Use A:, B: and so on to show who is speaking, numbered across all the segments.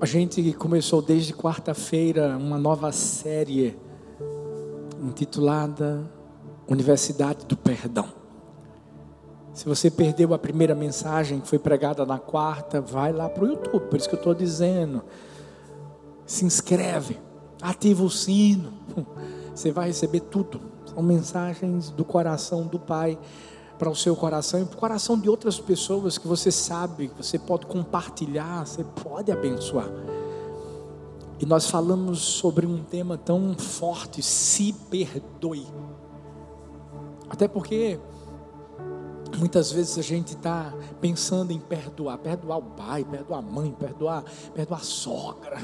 A: A gente começou desde quarta-feira uma nova série intitulada Universidade do Perdão. Se você perdeu a primeira mensagem que foi pregada na quarta, vai lá para o YouTube, por isso que eu estou dizendo. Se inscreve, ativa o sino, você vai receber tudo. São mensagens do coração do Pai para o seu coração e para o coração de outras pessoas que você sabe, que você pode compartilhar, você pode abençoar. E nós falamos sobre um tema tão forte, se perdoe. Até porque muitas vezes a gente está pensando em perdoar, perdoar o pai, perdoar a mãe, perdoar, perdoar a sogra.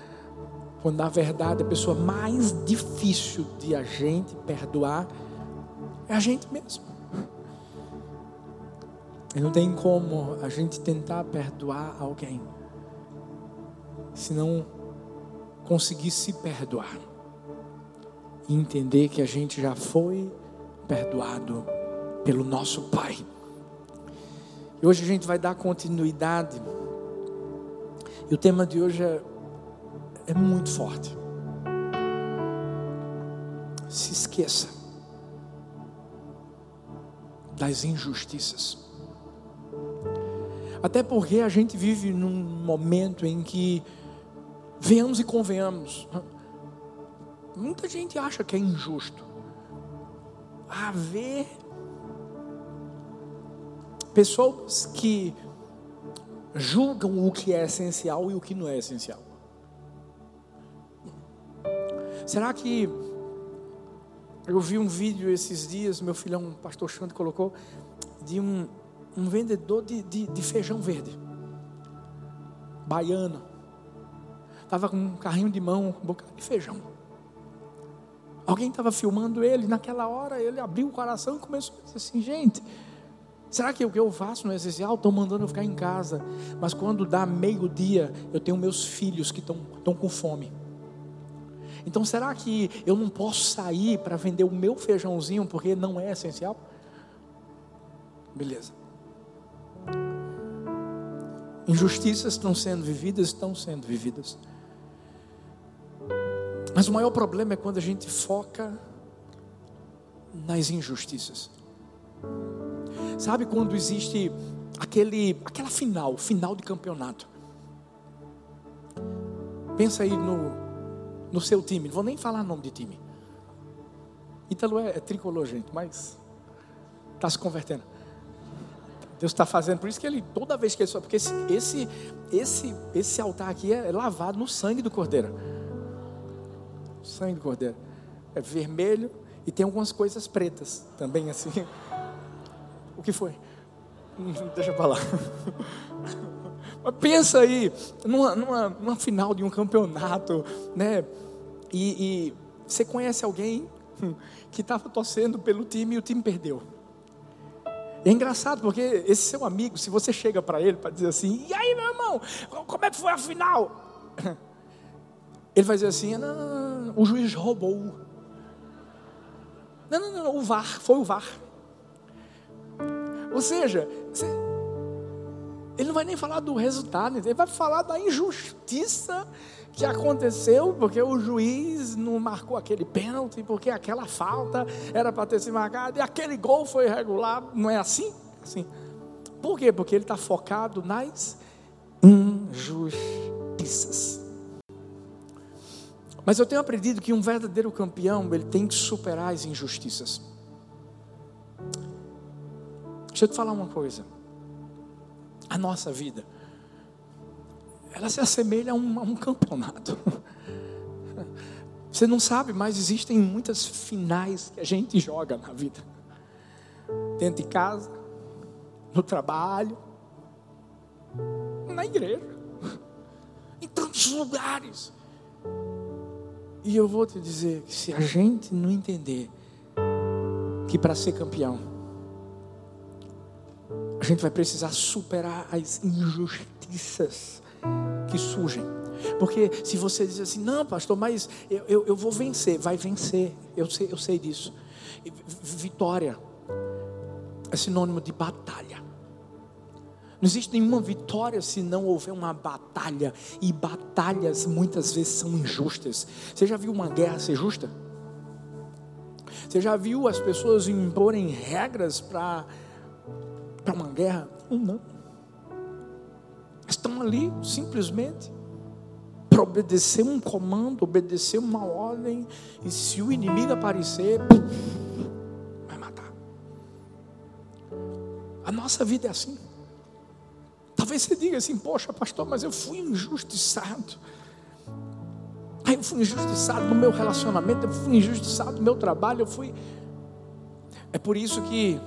A: Quando na verdade a pessoa mais difícil de a gente perdoar é a gente mesmo. E não tem como a gente tentar perdoar alguém se não conseguir se perdoar e entender que a gente já foi perdoado pelo nosso Pai. E hoje a gente vai dar continuidade. E o tema de hoje é, é muito forte. Se esqueça das injustiças. Até porque a gente vive num momento em que, venhamos e convenhamos, muita gente acha que é injusto haver pessoas que julgam o que é essencial e o que não é essencial. Será que eu vi um vídeo esses dias, meu filhão, pastor Xande, colocou, de um, um vendedor de, de, de feijão verde, baiano. Estava com um carrinho de mão, um bocado de feijão. Alguém estava filmando ele, naquela hora ele abriu o coração e começou a dizer assim: gente, será que o que eu faço não é essencial? Estão mandando eu ficar em casa, mas quando dá meio-dia, eu tenho meus filhos que estão, estão com fome. Então será que eu não posso sair para vender o meu feijãozinho porque não é essencial? Beleza. Injustiças estão sendo vividas, estão sendo vividas. Mas o maior problema é quando a gente foca nas injustiças. Sabe quando existe aquele, aquela final, final de campeonato? Pensa aí no, no seu time, não vou nem falar nome de time. Ítalo é, é tricolor, gente, mas está se convertendo. Deus está fazendo, por isso que ele, toda vez que ele sobe, porque esse, esse, esse, esse altar aqui é lavado no sangue do cordeiro. Sangue do cordeiro. É vermelho e tem algumas coisas pretas também assim. O que foi? Deixa eu falar. Mas pensa aí, numa, numa, numa, final de um campeonato, né? E, e você conhece alguém que estava torcendo pelo time e o time perdeu. É engraçado porque esse seu amigo, se você chega para ele para dizer assim, e aí meu irmão, como é que foi a final? Ele vai dizer assim, não, não, não, o juiz roubou. Não, não, não, o VAR, foi o VAR. Ou seja, ele não vai nem falar do resultado, ele vai falar da injustiça que aconteceu, porque o juiz não marcou aquele pênalti, porque aquela falta era para ter se marcado, e aquele gol foi irregular, não é assim? Assim. Por quê? Porque ele está focado nas injustiças. Mas eu tenho aprendido que um verdadeiro campeão, ele tem que superar as injustiças. Deixa eu te falar uma coisa. A nossa vida ela se assemelha a um, a um campeonato. Você não sabe, mas existem muitas finais que a gente joga na vida. Dentro de casa, no trabalho, na igreja, em tantos lugares. E eu vou te dizer que se a gente não entender que para ser campeão, a gente vai precisar superar as injustiças que surgem. Porque se você diz assim, não, pastor, mas eu, eu, eu vou vencer, vai vencer, eu sei, eu sei disso. Vitória é sinônimo de batalha. Não existe nenhuma vitória se não houver uma batalha. E batalhas muitas vezes são injustas. Você já viu uma guerra ser justa? Você já viu as pessoas imporem regras para uma guerra? Não. Estão ali simplesmente para obedecer um comando, obedecer uma ordem. E se o inimigo aparecer, vai matar. A nossa vida é assim. Talvez você diga assim, poxa, pastor, mas eu fui injustiçado. Eu fui injustiçado no meu relacionamento, eu fui injustiçado no meu trabalho, eu fui. É por isso que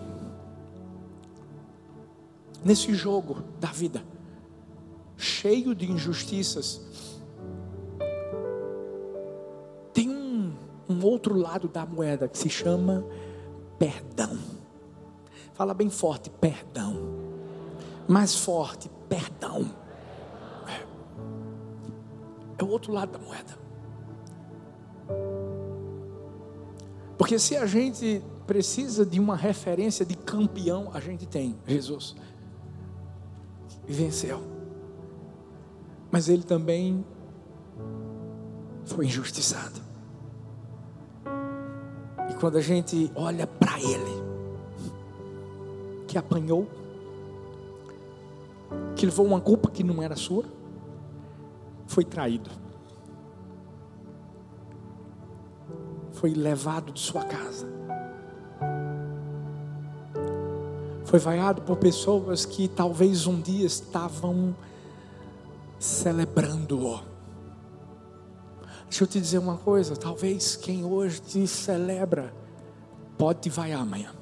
A: nesse jogo da vida, cheio de injustiças, tem um, um outro lado da moeda que se chama perdão. Fala bem forte, perdão mais forte, perdão. É. é o outro lado da moeda. Porque se a gente precisa de uma referência de campeão, a gente tem Jesus. E venceu. Mas ele também foi injustiçado. E quando a gente olha para ele, que apanhou, que levou uma culpa que não era sua, foi traído. Foi levado de sua casa. Foi vaiado por pessoas que talvez um dia estavam celebrando-o. Deixa eu te dizer uma coisa: talvez quem hoje te celebra pode te vaiar amanhã.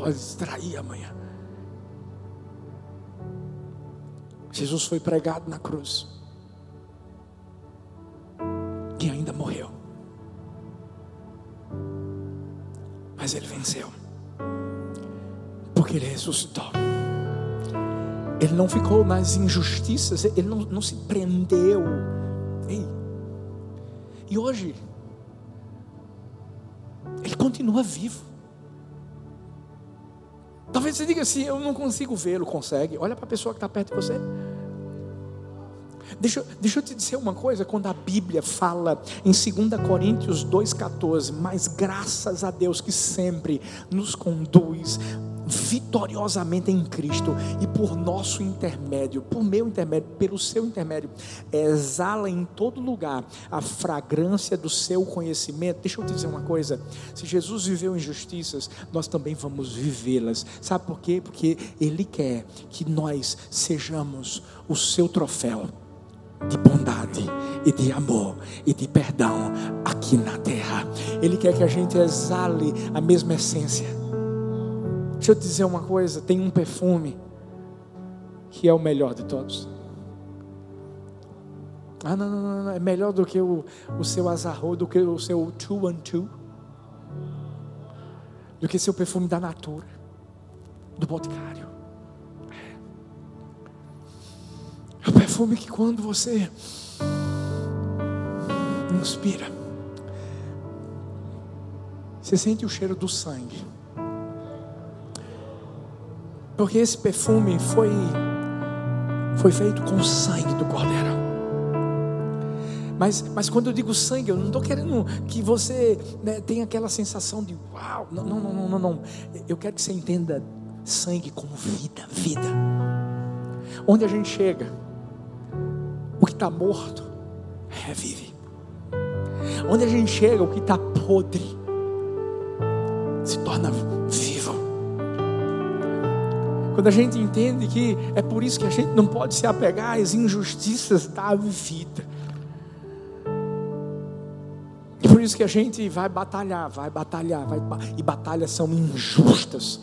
A: pode distrair amanhã. Jesus foi pregado na cruz. E ainda morreu. Mas ele venceu. Porque ele ressuscitou. Ele não ficou nas injustiças, ele não, não se prendeu. Ei. E hoje, ele continua vivo. Talvez você diga assim: eu não consigo vê-lo. Consegue? Olha para a pessoa que está perto de você. Deixa, deixa eu te dizer uma coisa: quando a Bíblia fala em 2 Coríntios 2,14, mas graças a Deus que sempre nos conduz vitoriosamente em Cristo e por nosso intermédio, por meu intermédio, pelo seu intermédio, exala em todo lugar a fragrância do seu conhecimento. Deixa eu te dizer uma coisa: se Jesus viveu injustiças, nós também vamos vivê-las. Sabe por quê? Porque Ele quer que nós sejamos o seu troféu de bondade e de amor e de perdão aqui na terra. Ele quer que a gente exale a mesma essência. Deixa eu te dizer uma coisa: tem um perfume que é o melhor de todos. Ah, não, não, não, não. é melhor do que o, o seu azarro, do que o seu two and two, do que seu perfume da natura, do boticário. É. o perfume que quando você inspira, você sente o cheiro do sangue. Porque esse perfume foi foi feito com o sangue do cordeiro. Mas, mas quando eu digo sangue, eu não estou querendo que você né, tenha aquela sensação de uau. Não, não, não, não, não. Eu quero que você entenda sangue como vida, vida. Onde a gente chega, o que está morto revive. Onde a gente chega, o que está podre quando a gente entende que é por isso que a gente não pode se apegar às injustiças da vida. E por isso que a gente vai batalhar, vai batalhar, vai, e batalhas são injustas.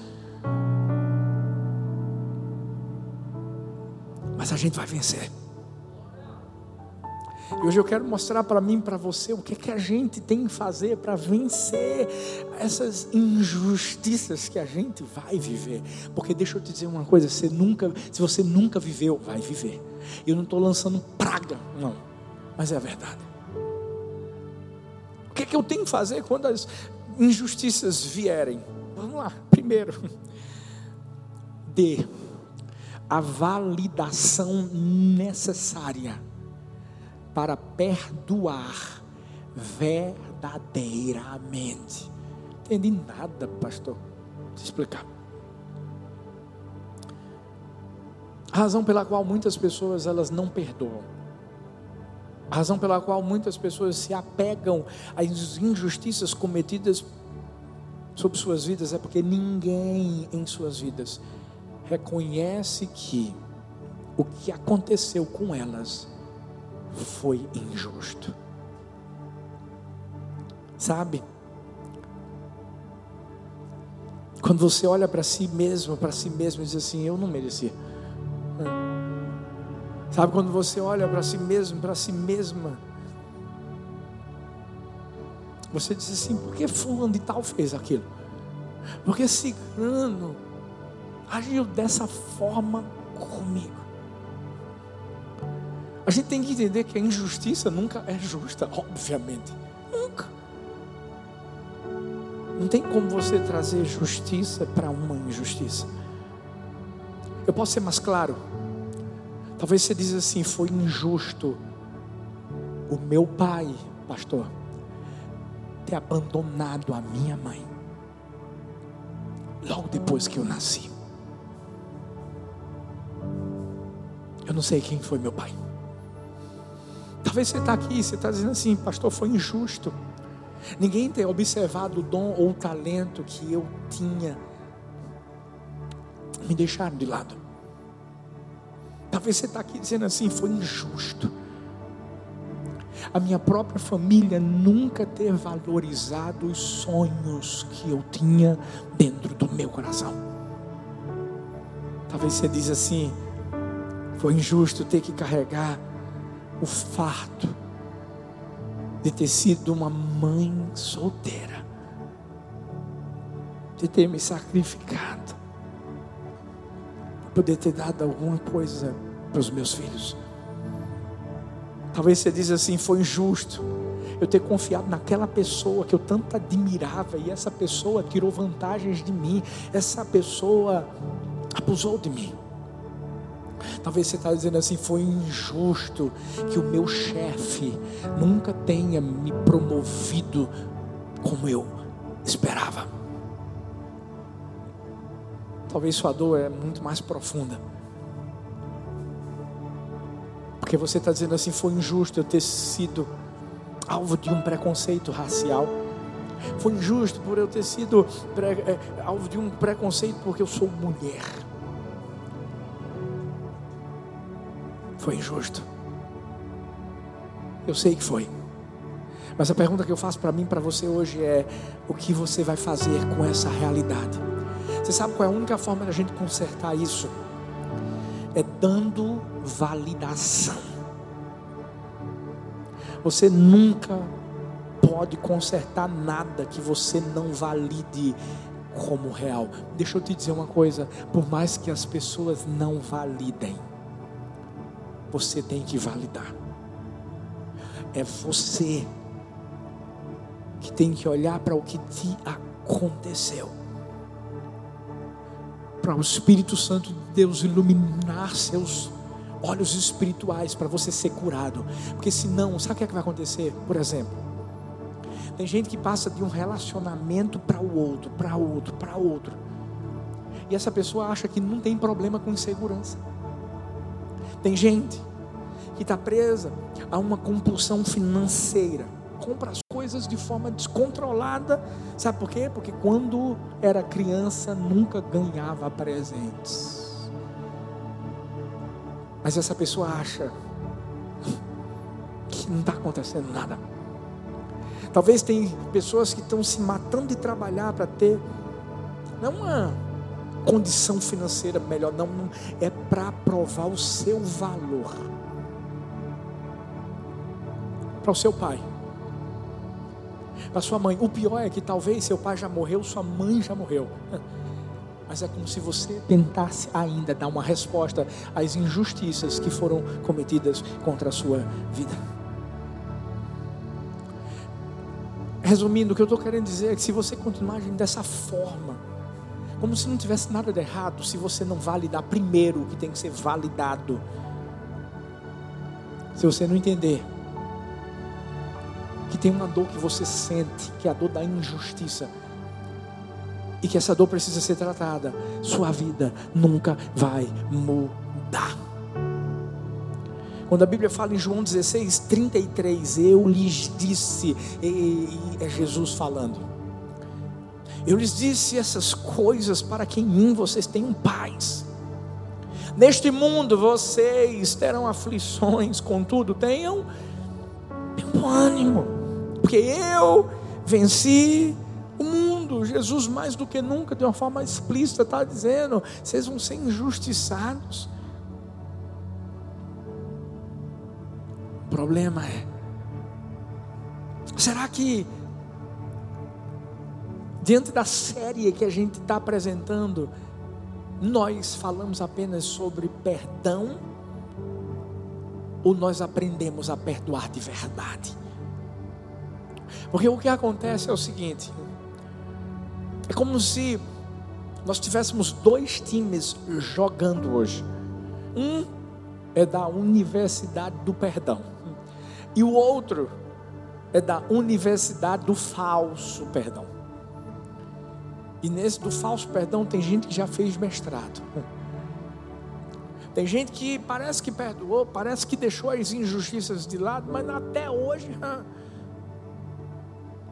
A: Mas a gente vai vencer. E hoje eu quero mostrar para mim, para você, o que, que a gente tem que fazer para vencer essas injustiças que a gente vai viver. Porque deixa eu te dizer uma coisa: você nunca, se você nunca viveu, vai viver. Eu não estou lançando praga, não, mas é a verdade. O que, que eu tenho que fazer quando as injustiças vierem? Vamos lá, primeiro, ter a validação necessária para perdoar verdadeiramente. Entendi nada, pastor. Vou explicar. A razão pela qual muitas pessoas elas não perdoam. A razão pela qual muitas pessoas se apegam às injustiças cometidas sobre suas vidas é porque ninguém em suas vidas reconhece que o que aconteceu com elas foi injusto. Sabe? Quando você olha para si mesmo, para si mesmo e diz assim: Eu não merecia. Sabe quando você olha para si mesmo, para si mesma, você diz assim: por que fulano de tal fez aquilo? Porque cigano agiu dessa forma comigo. A gente tem que entender que a injustiça nunca é justa, obviamente. Nunca. Não tem como você trazer justiça para uma injustiça. Eu posso ser mais claro. Talvez você diz assim: foi injusto o meu pai, pastor, ter abandonado a minha mãe logo depois que eu nasci. Eu não sei quem foi meu pai. Talvez você está aqui, você está dizendo assim, pastor, foi injusto. Ninguém ter observado o dom ou o talento que eu tinha. Me deixaram de lado. Talvez você está aqui dizendo assim, foi injusto. A minha própria família nunca ter valorizado os sonhos que eu tinha dentro do meu coração. Talvez você diz assim, foi injusto ter que carregar o fardo de ter sido uma mãe solteira, de ter me sacrificado, para poder ter dado alguma coisa para os meus filhos. Talvez você diz assim, foi injusto eu ter confiado naquela pessoa que eu tanto admirava e essa pessoa tirou vantagens de mim, essa pessoa abusou de mim. Talvez você está dizendo assim: foi injusto que o meu chefe nunca tenha me promovido como eu esperava. Talvez sua dor é muito mais profunda. Porque você está dizendo assim: foi injusto eu ter sido alvo de um preconceito racial. Foi injusto por eu ter sido é, alvo de um preconceito porque eu sou mulher. Foi injusto. Eu sei que foi. Mas a pergunta que eu faço para mim, para você hoje é: o que você vai fazer com essa realidade? Você sabe qual é a única forma da gente consertar isso? É dando validação. Você nunca pode consertar nada que você não valide como real. Deixa eu te dizer uma coisa: por mais que as pessoas não validem, você tem que validar. É você que tem que olhar para o que te aconteceu. Para o Espírito Santo de Deus iluminar seus olhos espirituais para você ser curado. Porque senão, sabe o que, é que vai acontecer? Por exemplo, tem gente que passa de um relacionamento para o outro, para outro, para outro. E essa pessoa acha que não tem problema com insegurança. Tem gente que está presa a uma compulsão financeira, compra as coisas de forma descontrolada. Sabe por quê? Porque quando era criança nunca ganhava presentes. Mas essa pessoa acha que não está acontecendo nada. Talvez tem pessoas que estão se matando de trabalhar para ter não uma condição financeira melhor, não, não é para provar o seu valor para o seu pai, para sua mãe. O pior é que talvez seu pai já morreu, sua mãe já morreu. Mas é como se você tentasse ainda dar uma resposta às injustiças que foram cometidas contra a sua vida. Resumindo, o que eu estou querendo dizer é que se você continuar agindo dessa forma, Como se não tivesse nada de errado se você não validar primeiro o que tem que ser validado. Se você não entender que tem uma dor que você sente, que é a dor da injustiça, e que essa dor precisa ser tratada, sua vida nunca vai mudar. Quando a Bíblia fala em João 16, 33, eu lhes disse, e, e é Jesus falando, eu lhes disse essas coisas para que em mim vocês tenham paz. Neste mundo vocês terão aflições, contudo, tenham, tenham ânimo, porque eu venci o mundo. Jesus, mais do que nunca, de uma forma explícita, está dizendo: vocês vão ser injustiçados. O problema é: será que, diante da série que a gente está apresentando, nós falamos apenas sobre perdão? Ou nós aprendemos a perdoar de verdade? Porque o que acontece é o seguinte: é como se nós tivéssemos dois times jogando hoje. Um é da Universidade do Perdão, e o outro é da Universidade do Falso Perdão. E nesse do falso perdão tem gente que já fez mestrado. Tem gente que parece que perdoou, parece que deixou as injustiças de lado, mas até hoje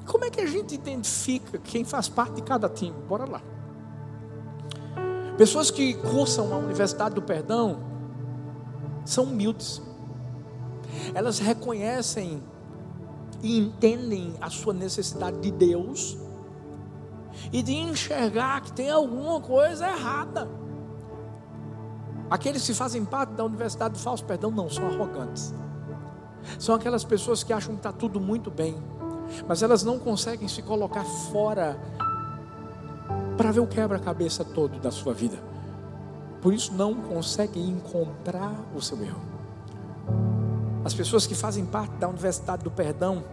A: como é que a gente identifica quem faz parte de cada time? Bora lá. Pessoas que cursam a Universidade do Perdão são humildes. Elas reconhecem e entendem a sua necessidade de Deus e de enxergar que tem alguma coisa errada. Aqueles que fazem parte da Universidade do Falso Perdão não são arrogantes. São aquelas pessoas que acham que está tudo muito bem mas elas não conseguem se colocar fora para ver o quebra-cabeça todo da sua vida. Por isso não conseguem encontrar o seu erro. As pessoas que fazem parte da Universidade do Perdão,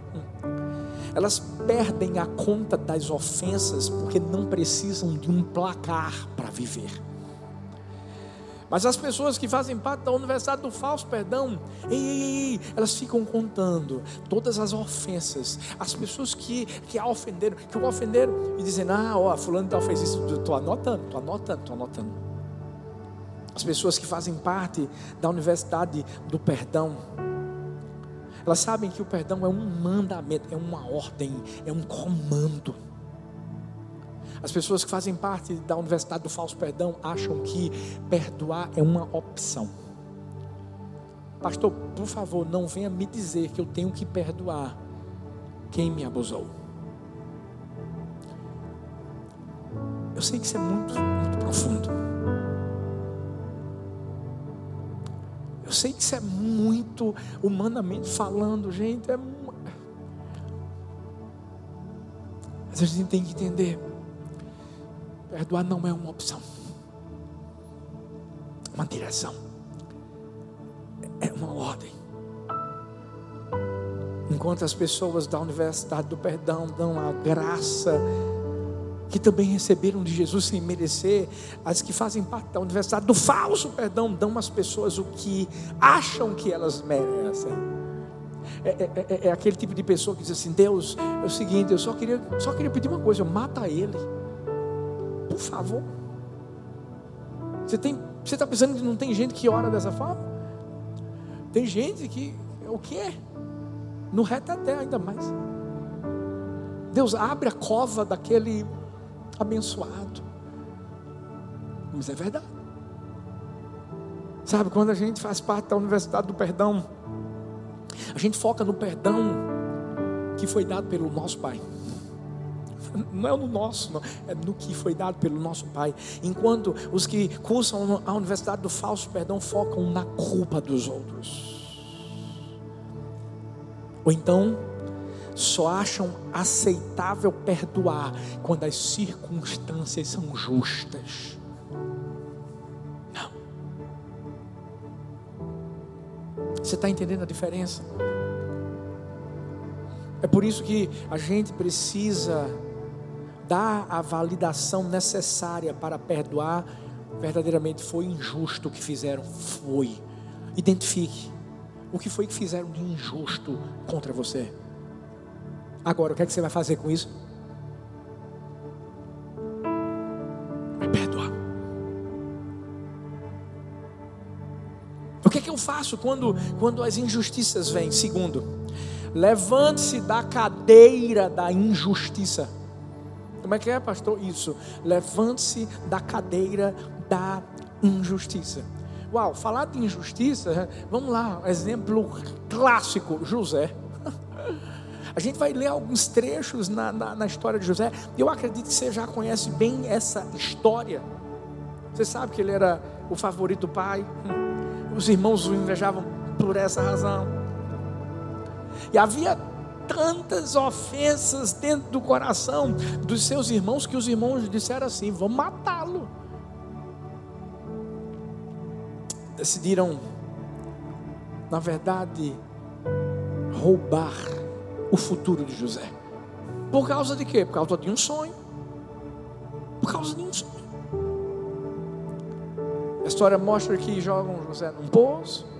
A: elas perdem a conta das ofensas porque não precisam de um placar para viver. Mas as pessoas que fazem parte da universidade do falso perdão, ei, ei, ei, elas ficam contando todas as ofensas, as pessoas que, que a ofenderam, que o ofenderam, e dizendo: Ah, ó, fulano tal fez isso, estou anotando, estou anotando, estou anotando. As pessoas que fazem parte da universidade do perdão, elas sabem que o perdão é um mandamento, é uma ordem, é um comando. As pessoas que fazem parte da Universidade do Falso Perdão acham que perdoar é uma opção. Pastor, por favor, não venha me dizer que eu tenho que perdoar quem me abusou. Eu sei que isso é muito, muito profundo. Eu sei que isso é muito humanamente falando, gente. É... Mas a gente tem que entender Perdoar não é uma opção, é uma direção, é uma ordem. Enquanto as pessoas da Universidade do Perdão dão a graça que também receberam de Jesus sem merecer, as que fazem parte da Universidade do Falso Perdão dão às pessoas o que acham que elas merecem. É, é, é, é, aquele tipo de pessoa que diz assim: Deus, é o seguinte, eu só queria, só queria pedir uma coisa, mata ele por favor. Você tem, você está pensando que não tem gente que ora dessa forma? Tem gente que o que é? No até ainda mais. Deus abre a cova daquele abençoado. Mas é verdade. Sabe, quando a gente faz parte da Universidade do Perdão, a gente foca no perdão que foi dado pelo nosso Pai não é no nosso, não, é no que foi dado pelo nosso Pai. Enquanto os que cursam a universidade do falso perdão focam na culpa dos outros. Ou então, só acham aceitável perdoar quando as circunstâncias são justas. Não. Você está entendendo a diferença? É por isso que a gente precisa dar a validação necessária para perdoar, verdadeiramente foi injusto o que fizeram. Foi. Identifique o que foi que fizeram de injusto contra você. Agora, o que é que você vai fazer com isso? Vai perdoar. O que é que eu faço quando, quando as injustiças vêm? Segundo, levante-se da cadeira da injustiça. Como é que é, pastor? Isso. Levante-se da cadeira da injustiça. Uau, falar de injustiça, vamos lá, exemplo clássico: José. A gente vai ler alguns trechos na, na, na história de José, eu acredito que você já conhece bem essa história. Você sabe que ele era o favorito do pai, os irmãos o invejavam por essa razão, e havia tantas ofensas dentro do coração dos seus irmãos que os irmãos disseram assim: vamos matá-lo. Decidiram, na verdade, roubar o futuro de José. Por causa de quê? Por causa de um sonho. Por causa de um sonho. A história mostra que jogam José num poço.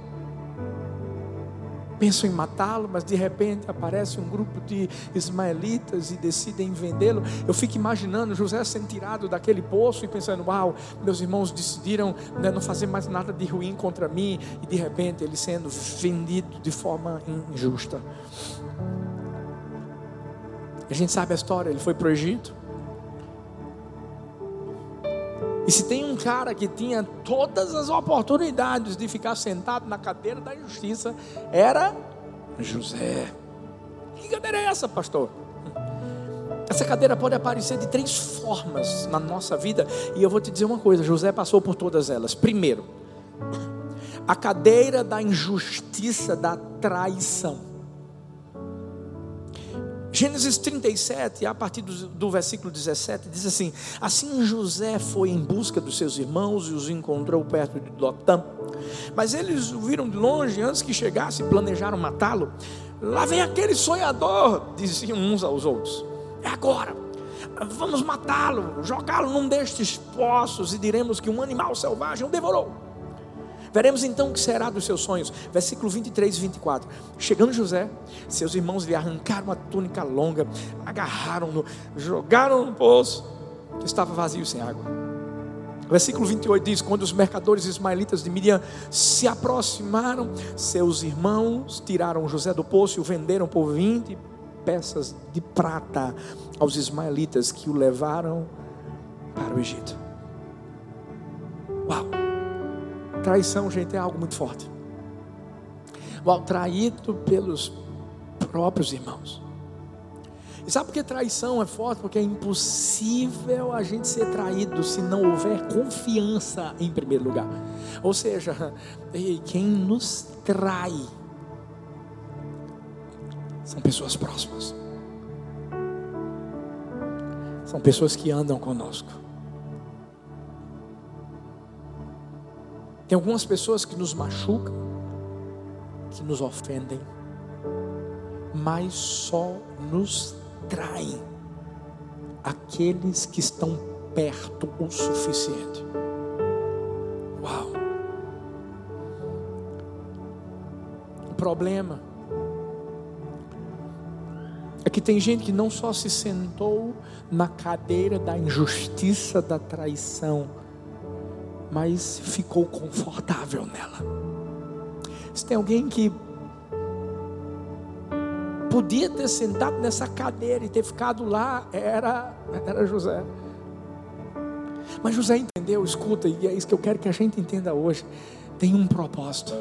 A: Pensam em matá-lo, mas de repente aparece um grupo de ismaelitas e decidem vendê-lo. Eu fico imaginando José sendo tirado daquele poço e pensando: Uau, meus irmãos decidiram né, não fazer mais nada de ruim contra mim, e de repente ele sendo vendido de forma injusta. A gente sabe a história, ele foi para o Egito. E se tem um cara que tinha todas as oportunidades de ficar sentado na cadeira da justiça, era José. Que cadeira é essa, pastor? Essa cadeira pode aparecer de três formas na nossa vida, e eu vou te dizer uma coisa: José passou por todas elas. Primeiro, a cadeira da injustiça, da traição. Gênesis 37, a partir do, do, versículo 17, diz assim: Assim José foi em busca dos seus irmãos e os encontrou perto de Dotã. Mas eles o viram de longe, antes que chegasse, planejaram matá-lo. Lá vem aquele sonhador, diziam uns aos outros. É agora, vamos matá-lo, jogá-lo num destes poços e diremos que um animal selvagem o devorou. Veremos então o que será dos seus sonhos. Versículo 23 e 24. Chegando José, seus irmãos lhe arrancaram uma túnica longa, agarraram-no, jogaram no poço, que estava vazio sem água. Versículo 28 diz: Quando os mercadores ismaelitas de Midian se aproximaram, seus irmãos tiraram José do poço e o venderam por 20 peças de prata aos ismaelitas que o levaram para o Egito. Uau! Traição, gente, é algo muito forte. Mal traído pelos próprios irmãos. E sabe por que traição é forte? Porque é impossível a gente ser traído se não houver confiança em primeiro lugar. Ou seja, quem nos trai são pessoas próximas. São pessoas que andam conosco. Tem algumas pessoas que nos machucam, que nos ofendem, mas só nos traem aqueles que estão perto o suficiente. Uau! O problema é que tem gente que não só se sentou na cadeira da injustiça, da traição, mas ficou confortável nela. Se tem alguém que podia ter sentado nessa cadeira e ter ficado lá, era, era José. Mas José entendeu, escuta, e é isso que eu quero que a gente entenda hoje. Tem um propósito,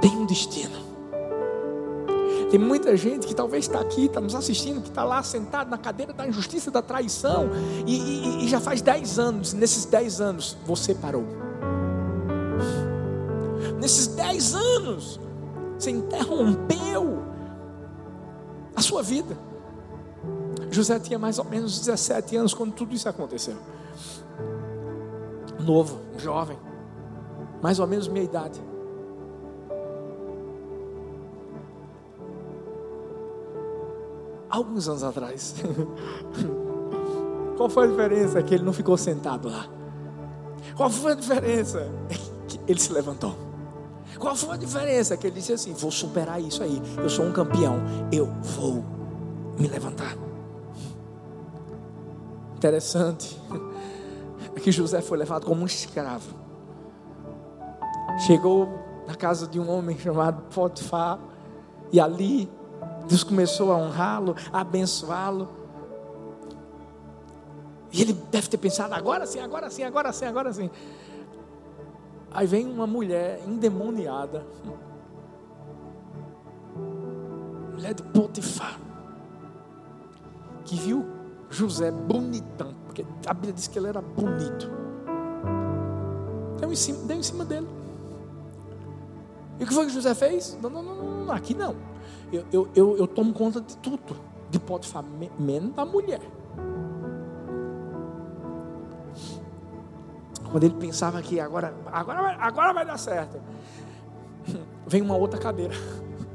A: tem um destino. Tem muita gente que talvez está aqui, está nos assistindo, que está lá sentado na cadeira da injustiça, da traição, e, e, e já faz dez anos, nesses dez anos, você parou. Nesses dez anos, você interrompeu a sua vida. José tinha mais ou menos 17 anos quando tudo isso aconteceu. Novo, jovem, mais ou menos minha idade. Alguns anos atrás. Qual foi a diferença? É que ele não ficou sentado lá. Qual foi a diferença? É que ele se levantou. Qual foi a diferença? É que ele disse assim: Vou superar isso aí. Eu sou um campeão. Eu vou me levantar. Interessante é que José foi levado como um escravo. Chegou na casa de um homem chamado Potifar e ali Deus começou a honrá-lo, a abençoá-lo. E ele deve ter pensado: agora sim, agora sim, agora sim, agora sim. Aí vem uma mulher endemoniada, mulher de Potifar, que viu José bonitão, porque a Bíblia diz que ele era bonito. Deu em cima, deu em cima dele. E o que foi que José fez? Não, não, não, não aqui não. Eu, eu, eu, eu tomo conta de tudo, de Potifar, menos da mulher. Quando ele pensava que agora, agora, agora vai dar certo, vem uma outra cadeira.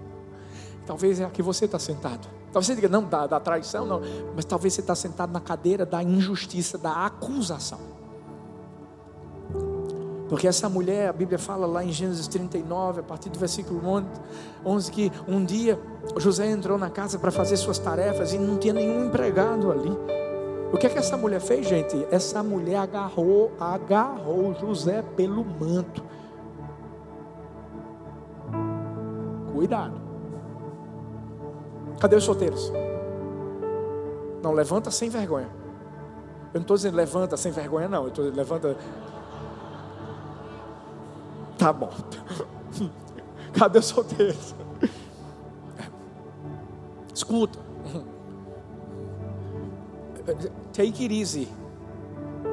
A: Talvez é a que você está sentado. Talvez você diga, não, da, da traição, não. Mas talvez você está sentado na cadeira da injustiça, da acusação. Porque essa mulher, a Bíblia fala lá em Gênesis 39, a partir do versículo 11, que um dia José entrou na casa para fazer suas tarefas e não tinha nenhum empregado ali. O que é que essa mulher fez, gente? Essa mulher agarrou, agarrou José pelo manto. Cuidado. Cadê os solteiros? Não, levanta sem vergonha. Eu não estou dizendo levanta sem vergonha, não. Eu estou dizendo levanta Tá bom. Cadê os solteiros? Escuta. Take it easy.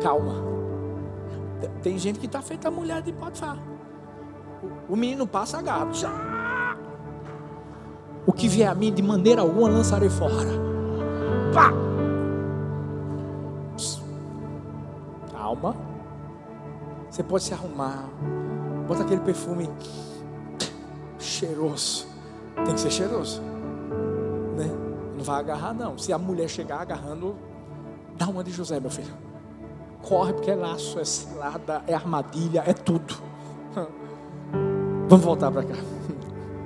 A: Calma. Tem gente que está feita a mulher de Potifar. O menino passa gato. O que vier a mim, de maneira alguma lançarei fora. Pá! Calma. Você pode se arrumar. Bota aquele perfume cheiroso. Tem que ser cheiroso. Né? Não vai agarrar, não. Se a mulher chegar agarrando, dá uma de José, meu filho. Corre, porque é laço, é cilada, é armadilha, é tudo. Vamos voltar para cá.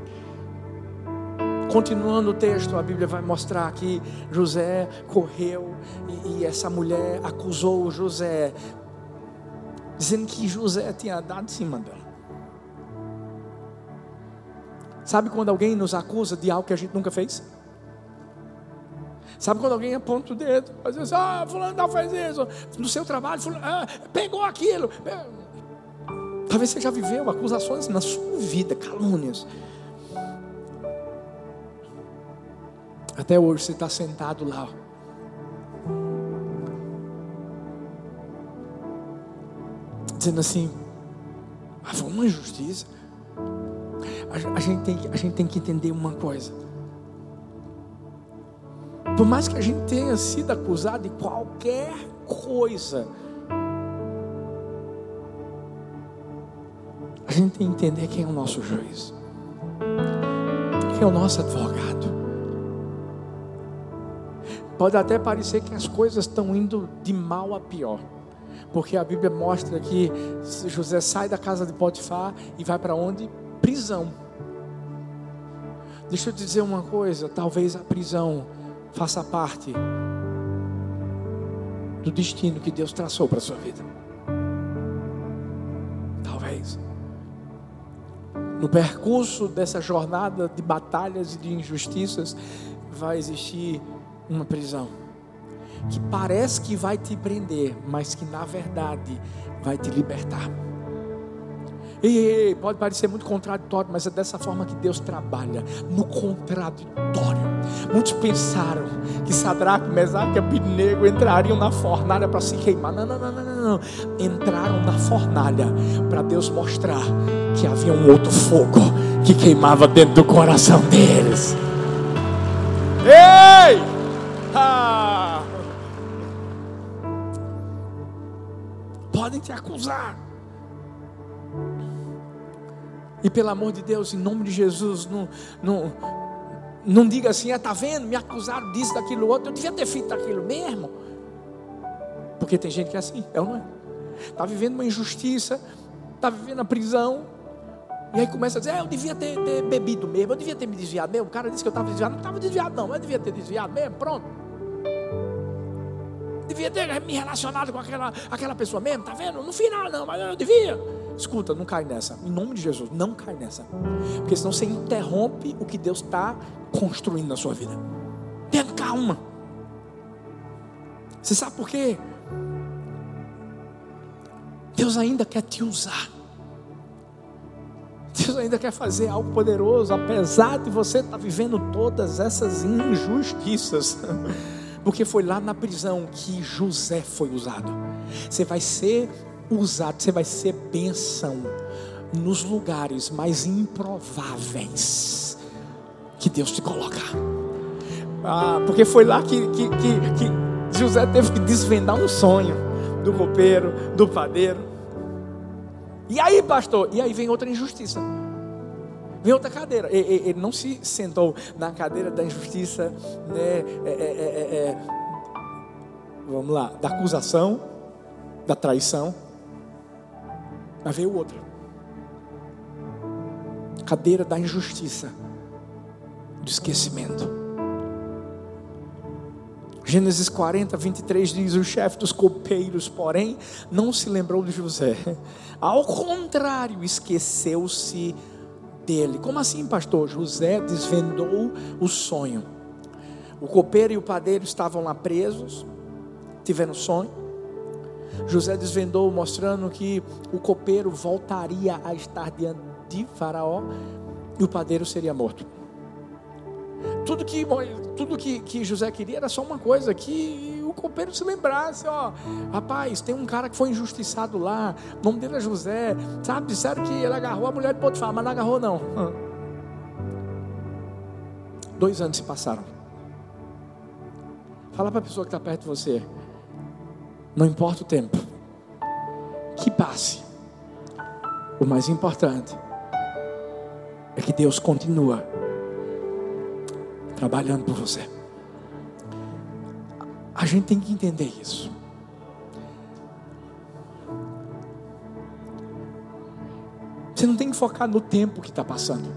A: Continuando o texto, a Bíblia vai mostrar que José correu e, e essa mulher acusou José, dizendo que José tinha dado em cima dela. Sabe quando alguém nos acusa de algo que a gente nunca fez? Sabe quando alguém aponta o dedo, às vezes, ah, fulano não faz isso, no seu trabalho, fulano, ah, pegou aquilo. Talvez você já viveu acusações na sua vida, calúnias. Até hoje você está sentado lá. Dizendo assim, ah, foi uma injustiça a, gente tem, a gente tem que entender uma coisa. Por mais que a gente tenha sido acusado de qualquer coisa, a gente tem que entender quem é o nosso juiz, quem é o nosso advogado. Pode até parecer que as coisas estão indo de mal a pior, porque a Bíblia mostra que José sai da casa de Potifar e vai para onde? Prisão. Deixa eu te dizer uma coisa: talvez a prisão faça parte do destino que Deus traçou para a sua vida. Talvez. No percurso dessa jornada de batalhas e de injustiças, vai existir uma prisão que parece que vai te prender, mas que na verdade vai te libertar. Ei, ei, ei, pode parecer muito contraditório, mas é dessa forma que Deus trabalha no contraditório. Muitos pensaram que Sadraque, Mesaque e Abednego entrariam na fornalha para se queimar. Não, não, não, não, não, não. Entraram na fornalha para Deus mostrar que havia um outro fogo que queimava dentro do coração deles. Ei! Ah! Podem te acusar e pelo amor de Deus, em nome de Jesus, não, não, não diga assim, está ah, vendo, me acusaram disso, daquilo outro, eu devia ter feito aquilo mesmo. Porque tem gente que é assim, é ou não é? Está vivendo uma injustiça, está vivendo a prisão, e aí começa a dizer, é, eu devia ter, ter, bebido mesmo, eu devia ter me desviado mesmo. O cara disse que eu estava desviado, não estava desviado não, eu devia ter desviado mesmo, pronto. Devia ter me relacionado com aquela, aquela pessoa mesmo, tá vendo? No final não, mas eu devia. Escuta, não cai nessa. Em nome de Jesus, não cai nessa. Porque senão você interrompe o que Deus está construindo na sua vida. Tenha calma. Você sabe por quê? Deus ainda quer te usar. Deus ainda quer fazer algo poderoso, apesar de você estar tá vivendo todas essas injustiças. Porque foi lá na prisão que José foi usado. Você vai ser usado, você vai ser bênção nos lugares mais improváveis que Deus te colocar. Ah, porque foi lá que, que, que, que José teve que desvendar um sonho do copeiro, do padeiro. E aí, pastor? E aí vem outra injustiça. Vem outra cadeira. Ele, não se sentou na cadeira da injustiça, né? É, é, é, é vamos lá, da acusação, da traição. Mas veio outra. Cadeira da injustiça, do esquecimento. Gênesis 40, 23 diz: O chefe dos copeiros, porém, não se lembrou de José. Ao contrário, esqueceu-se dele. Como assim, pastor? José desvendou o sonho. O copeiro e o padeiro estavam lá presos, tiveram sonho. José desvendou, mostrando que o copeiro voltaria a estar diante de Faraó e o padeiro seria morto. Tudo que, tudo que, que José queria era só uma coisa: que o copeiro se lembrasse, ó, rapaz, tem um cara que foi injustiçado lá, o nome dele é José, sabe? Disseram que ele agarrou a mulher de Potifar, mas não agarrou, não. Dois anos se passaram. Fala para a pessoa que está perto de você. Não importa o tempo que passe. O mais importante é que Deus continua trabalhando por você. A gente tem que entender isso. Você não tem que focar no tempo que está passando.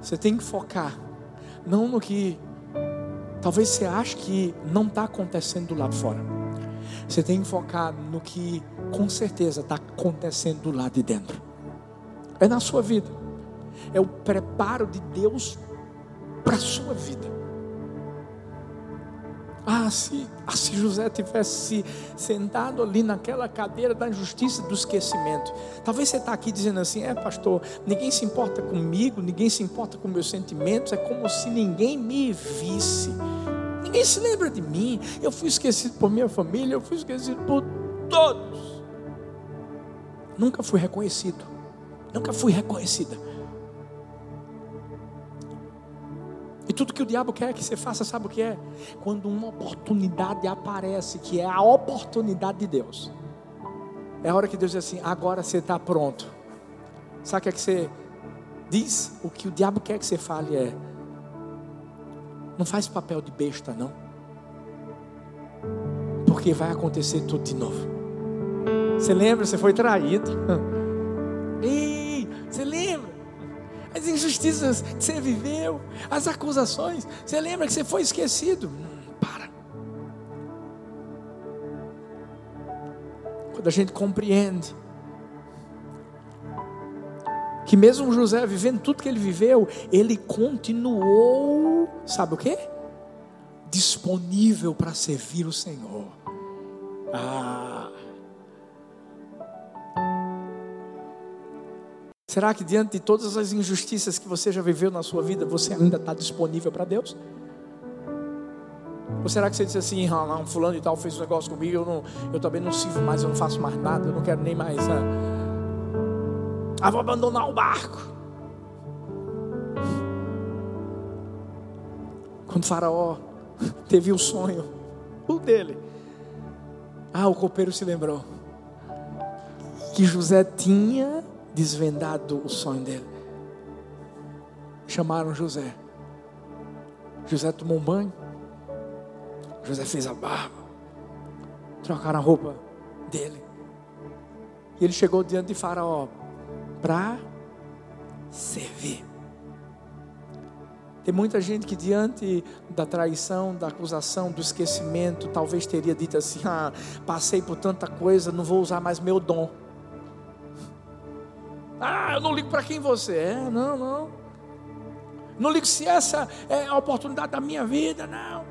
A: Você tem que focar não no que Talvez você ache que não está acontecendo do lado fora. Você tem que focar no que com certeza está acontecendo do lado de dentro. É na sua vida. É o preparo de Deus para a sua vida. Ah, se, ah, se José tivesse sentado ali naquela cadeira da injustiça do esquecimento. Talvez você está aqui dizendo assim: é, pastor, ninguém se importa comigo, ninguém se importa com meus sentimentos, é como se ninguém me visse. Ninguém se lembra de mim. Eu fui esquecido por minha família, eu fui esquecido por todos. Nunca fui reconhecido. Nunca fui reconhecida. Tudo que o diabo quer que você faça, sabe o que é? Quando uma oportunidade aparece, que é a oportunidade de Deus. É a hora que Deus diz assim: agora você está pronto. Sabe o que é que você diz? O que o diabo quer que você fale é: não faz papel de besta, não. Porque vai acontecer tudo de novo. Você lembra? Você foi traído. injustiças que você viveu, as acusações. Você lembra que você foi esquecido? Hum, para. Quando a gente compreende que mesmo José vivendo tudo que ele viveu, ele continuou, sabe o que? Disponível para servir o Senhor. Ah, Será que diante de todas as injustiças que você já viveu na sua vida, você ainda está disponível para Deus? Ou será que você disse assim, ah, um fulano e tal fez um negócio comigo, eu, não, eu também não sirvo mais, eu não faço mais nada, eu não quero nem mais. Ah, ah vou abandonar o barco. Quando Faraó teve o sonho, o dele, ah, o copeiro se lembrou que José tinha desvendado o sonho dele. chamaram José. José tomou um banho. José fez a barba. Trocaram a roupa dele. E ele chegou diante de Faraó para servir. Tem muita gente que diante da traição, da acusação, do esquecimento, talvez teria dito assim: "Ah, passei por tanta coisa, não vou usar mais meu dom". Ah, eu não ligo para quem você é, não, não. Não ligo se essa é a oportunidade da minha vida, não.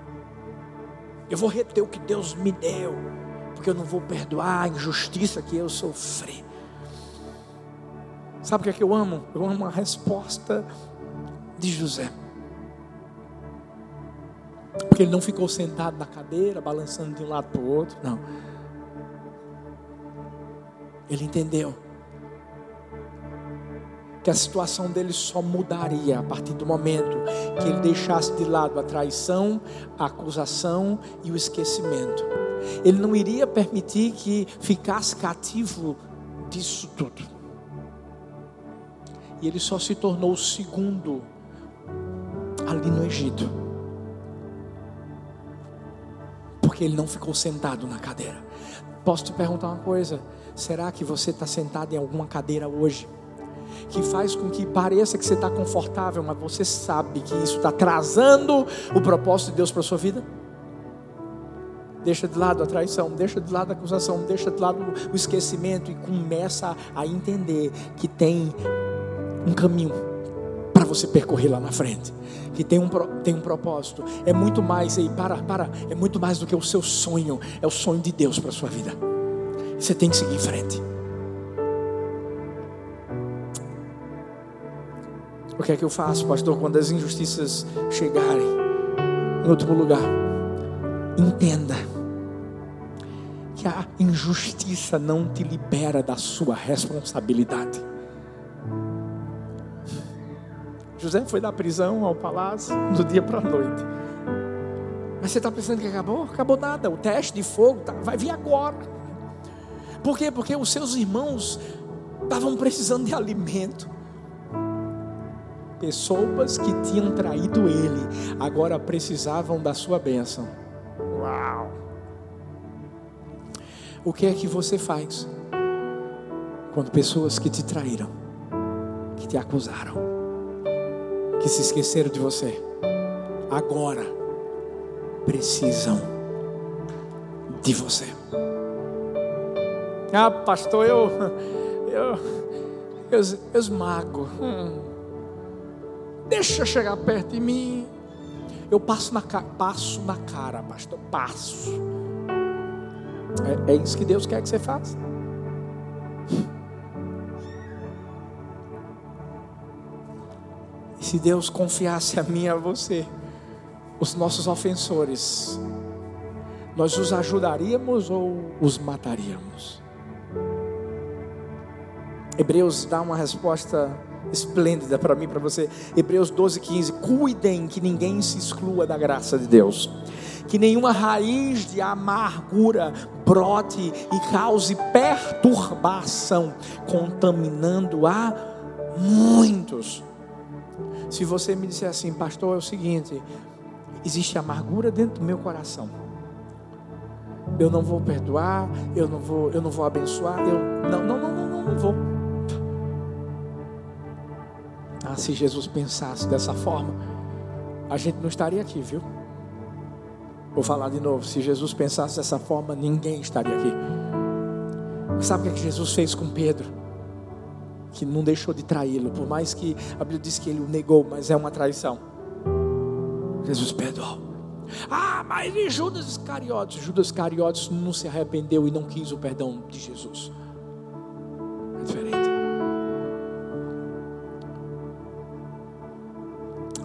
A: Eu vou reter o que Deus me deu, porque eu não vou perdoar a injustiça que eu sofri. Sabe o que é que eu amo? Eu amo a resposta de José. Porque ele não ficou sentado na cadeira, balançando de um lado para o outro, não. Ele entendeu que a situação dele só mudaria a partir do momento que ele deixasse de lado a traição, a acusação e o esquecimento. Ele não iria permitir que ficasse cativo disso tudo. E ele só se tornou o segundo ali no Egito. Porque ele não ficou sentado na cadeira. Posso te perguntar uma coisa? Será que você está sentado em alguma cadeira hoje? Que faz com que pareça que você está confortável, mas você sabe que isso está atrasando o propósito de Deus para a sua vida? Deixa de lado a traição, deixa de lado a acusação, deixa de lado o esquecimento e começa a entender que tem um caminho para você percorrer lá na frente, que tem um, tem um propósito. É muito mais, aí, para, para, é muito mais do que o seu sonho, é o sonho de Deus para a sua vida. Você tem que seguir em frente. O que é que eu faço, pastor, quando as injustiças chegarem? Em último lugar, entenda que a injustiça não te libera da sua responsabilidade. José foi da prisão ao palácio do dia para a noite. Mas você está pensando que acabou? Acabou nada. O teste de fogo tá, vai vir agora. Por quê? Porque os seus irmãos estavam precisando de alimento pessoas que tinham traído ele agora precisavam da sua bênção. Uau! O que é que você faz quando pessoas que te traíram, que te acusaram, que se esqueceram de você, agora precisam de você? Ah, pastor, eu eu eu, eu esmago. Hum. Deixa chegar perto de mim. Eu passo na, passo na cara, pastor. Passo. É, é isso que Deus quer que você faça. E se Deus confiasse a mim e a você, os nossos ofensores, nós os ajudaríamos ou os mataríamos? Hebreus dá uma resposta esplêndida para mim, para você. Hebreus 12, 15. Cuidem que ninguém se exclua da graça de Deus. Que nenhuma raiz de amargura brote e cause perturbação, contaminando a muitos. Se você me disser assim, pastor, é o seguinte: existe amargura dentro do meu coração. Eu não vou perdoar, eu não vou, eu não vou abençoar, eu não, não, não, não, não, não vou. Ah, se Jesus pensasse dessa forma, a gente não estaria aqui, viu? Vou falar de novo. Se Jesus pensasse dessa forma, ninguém estaria aqui. Sabe o que, é que Jesus fez com Pedro? Que não deixou de traí-lo, por mais que a Bíblia diz que ele o negou, mas é uma traição. Jesus perdoou. Ah, mas e Judas Iscariotes? Judas Iscariotes não se arrependeu e não quis o perdão de Jesus. É diferente.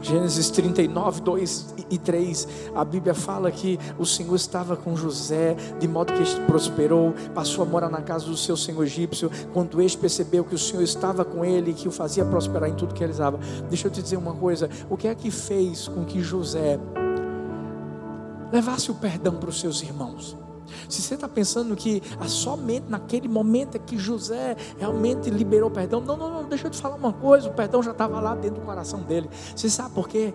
A: Gênesis 39, 2 e 3, a Bíblia fala que o Senhor estava com José, de modo que este prosperou, passou a morar na casa do seu senhor egípcio, quando este percebeu que o Senhor estava com ele, que o fazia prosperar em tudo que realizava. Deixa eu te dizer uma coisa: o que é que fez com que José levasse o perdão para os seus irmãos? Se você está pensando que ah, somente naquele momento é que José realmente liberou perdão, não, não, não, deixa eu te falar uma coisa: o perdão já estava lá dentro do coração dele. Você sabe por quê?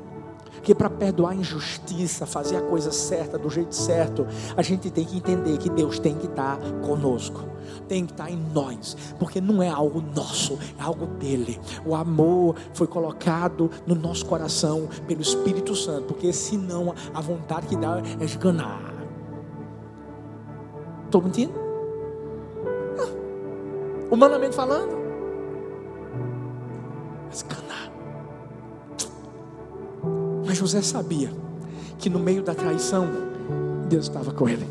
A: Porque para perdoar a injustiça, fazer a coisa certa, do jeito certo, a gente tem que entender que Deus tem que estar tá conosco tem que estar tá em nós, porque não é algo nosso, é algo dele. O amor foi colocado no nosso coração pelo Espírito Santo, porque senão a vontade que dá é esganar. Estou mentindo? Ah, humanamente falando. Esganar. Mas José sabia que no meio da traição, Deus estava com ele.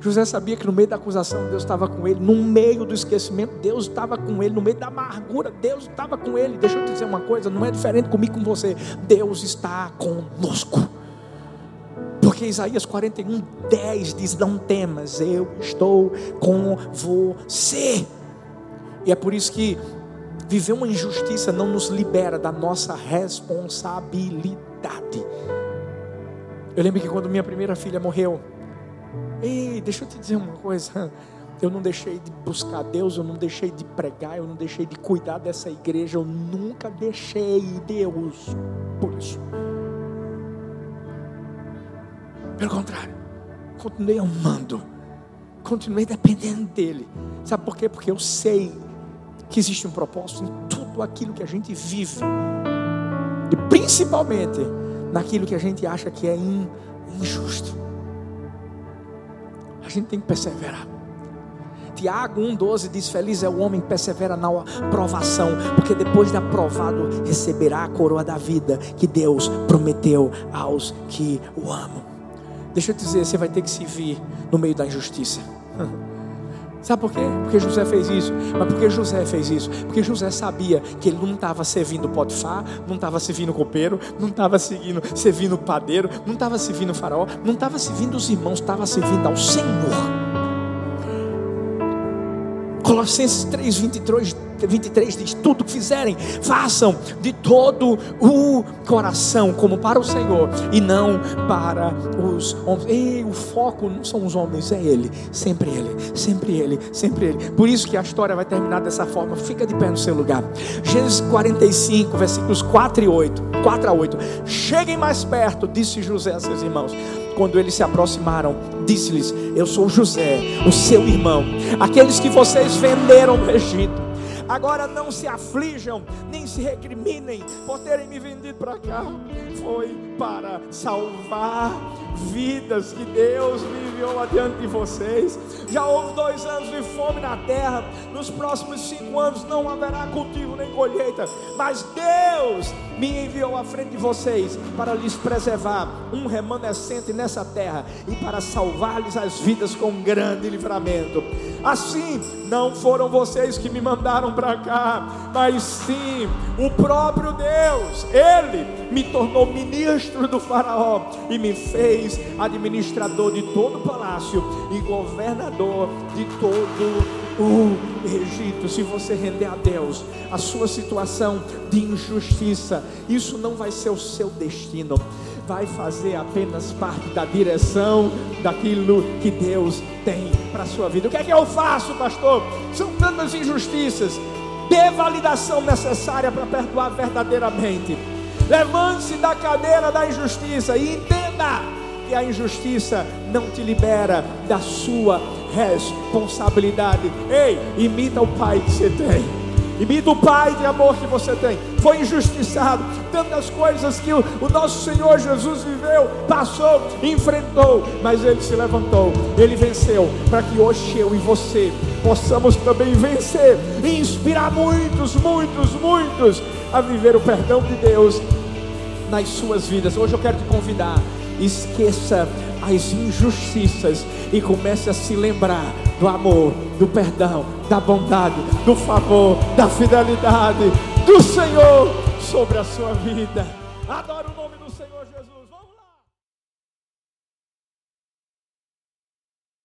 A: José sabia que no meio da acusação Deus estava com ele, no meio do esquecimento Deus estava com ele, no meio da amargura Deus estava com ele. Deixa eu te dizer uma coisa, não é diferente comigo com você. Deus está conosco. Porque Isaías 41, 10 diz: Não temas, eu estou com você. E é por isso que viver uma injustiça não nos libera da nossa responsabilidade. Eu lembro que quando minha primeira filha morreu, ei, deixa eu te dizer uma coisa. Eu não deixei de buscar Deus, eu não deixei de pregar, eu não deixei de cuidar dessa igreja, eu nunca deixei Deus por isso. Pelo contrário, continuei amando, continuei dependendo dEle. Sabe por quê? Porque eu sei que existe um propósito em tudo aquilo que a gente vive, e principalmente naquilo que a gente acha que é injusto. A gente tem que perseverar. Tiago 1,12 diz: Feliz é o homem que persevera na provação, porque depois de aprovado receberá a coroa da vida que Deus prometeu aos que o amam. Deixa eu te dizer, você vai ter que se vir no meio da injustiça. Sabe por quê? Porque José fez isso. Mas por que José fez isso? Porque José sabia que ele não estava servindo Potifar, não estava servindo o copeiro, não estava seguindo, servindo o padeiro, não estava servindo o faraó, não estava servindo os irmãos, estava servindo ao Senhor. Colossenses 3, 23, 23 diz: Tudo que fizerem, façam de todo o coração, como para o Senhor, e não para os homens. E o foco não são os homens, é Ele, sempre Ele, sempre Ele, sempre Ele. Por isso que a história vai terminar dessa forma. Fica de pé no seu lugar. Gênesis 45, versículos 4 e 8. 4 a 8. Cheguem mais perto, disse José a seus irmãos. Quando eles se aproximaram, disse-lhes: Eu sou José, o seu irmão, aqueles que vocês venderam no Egito. Agora não se aflijam, nem se recriminem por terem me vendido para cá. Foi para salvar vidas que Deus me enviou adiante de vocês. Já houve dois anos de fome na terra. Nos próximos cinco anos não haverá cultivo nem colheita. Mas Deus me enviou à frente de vocês para lhes preservar um remanescente nessa terra e para salvar-lhes as vidas com um grande livramento. Assim, não foram vocês que me mandaram para cá, mas sim o próprio Deus. Ele me tornou ministro do Faraó e me fez administrador de todo o palácio e governador de todo o Egito. Se você render a Deus a sua situação de injustiça, isso não vai ser o seu destino vai fazer apenas parte da direção daquilo que Deus tem para a sua vida. O que é que eu faço, pastor? São tantas injustiças. Dê validação necessária para perdoar verdadeiramente. Levante-se da cadeira da injustiça e entenda a injustiça não te libera da sua responsabilidade. Ei, imita o pai que você tem. Imita o Pai de amor que você tem. Foi injustiçado. Tantas coisas que o nosso Senhor Jesus viveu, passou, enfrentou. Mas Ele se levantou. Ele venceu. Para que hoje eu e você possamos também vencer. E inspirar muitos, muitos, muitos a viver o perdão de Deus nas suas vidas. Hoje eu quero te convidar. Esqueça as injustiças e comece a se lembrar do amor, do perdão, da bondade, do favor, da fidelidade do Senhor sobre a sua vida. Adoro o nome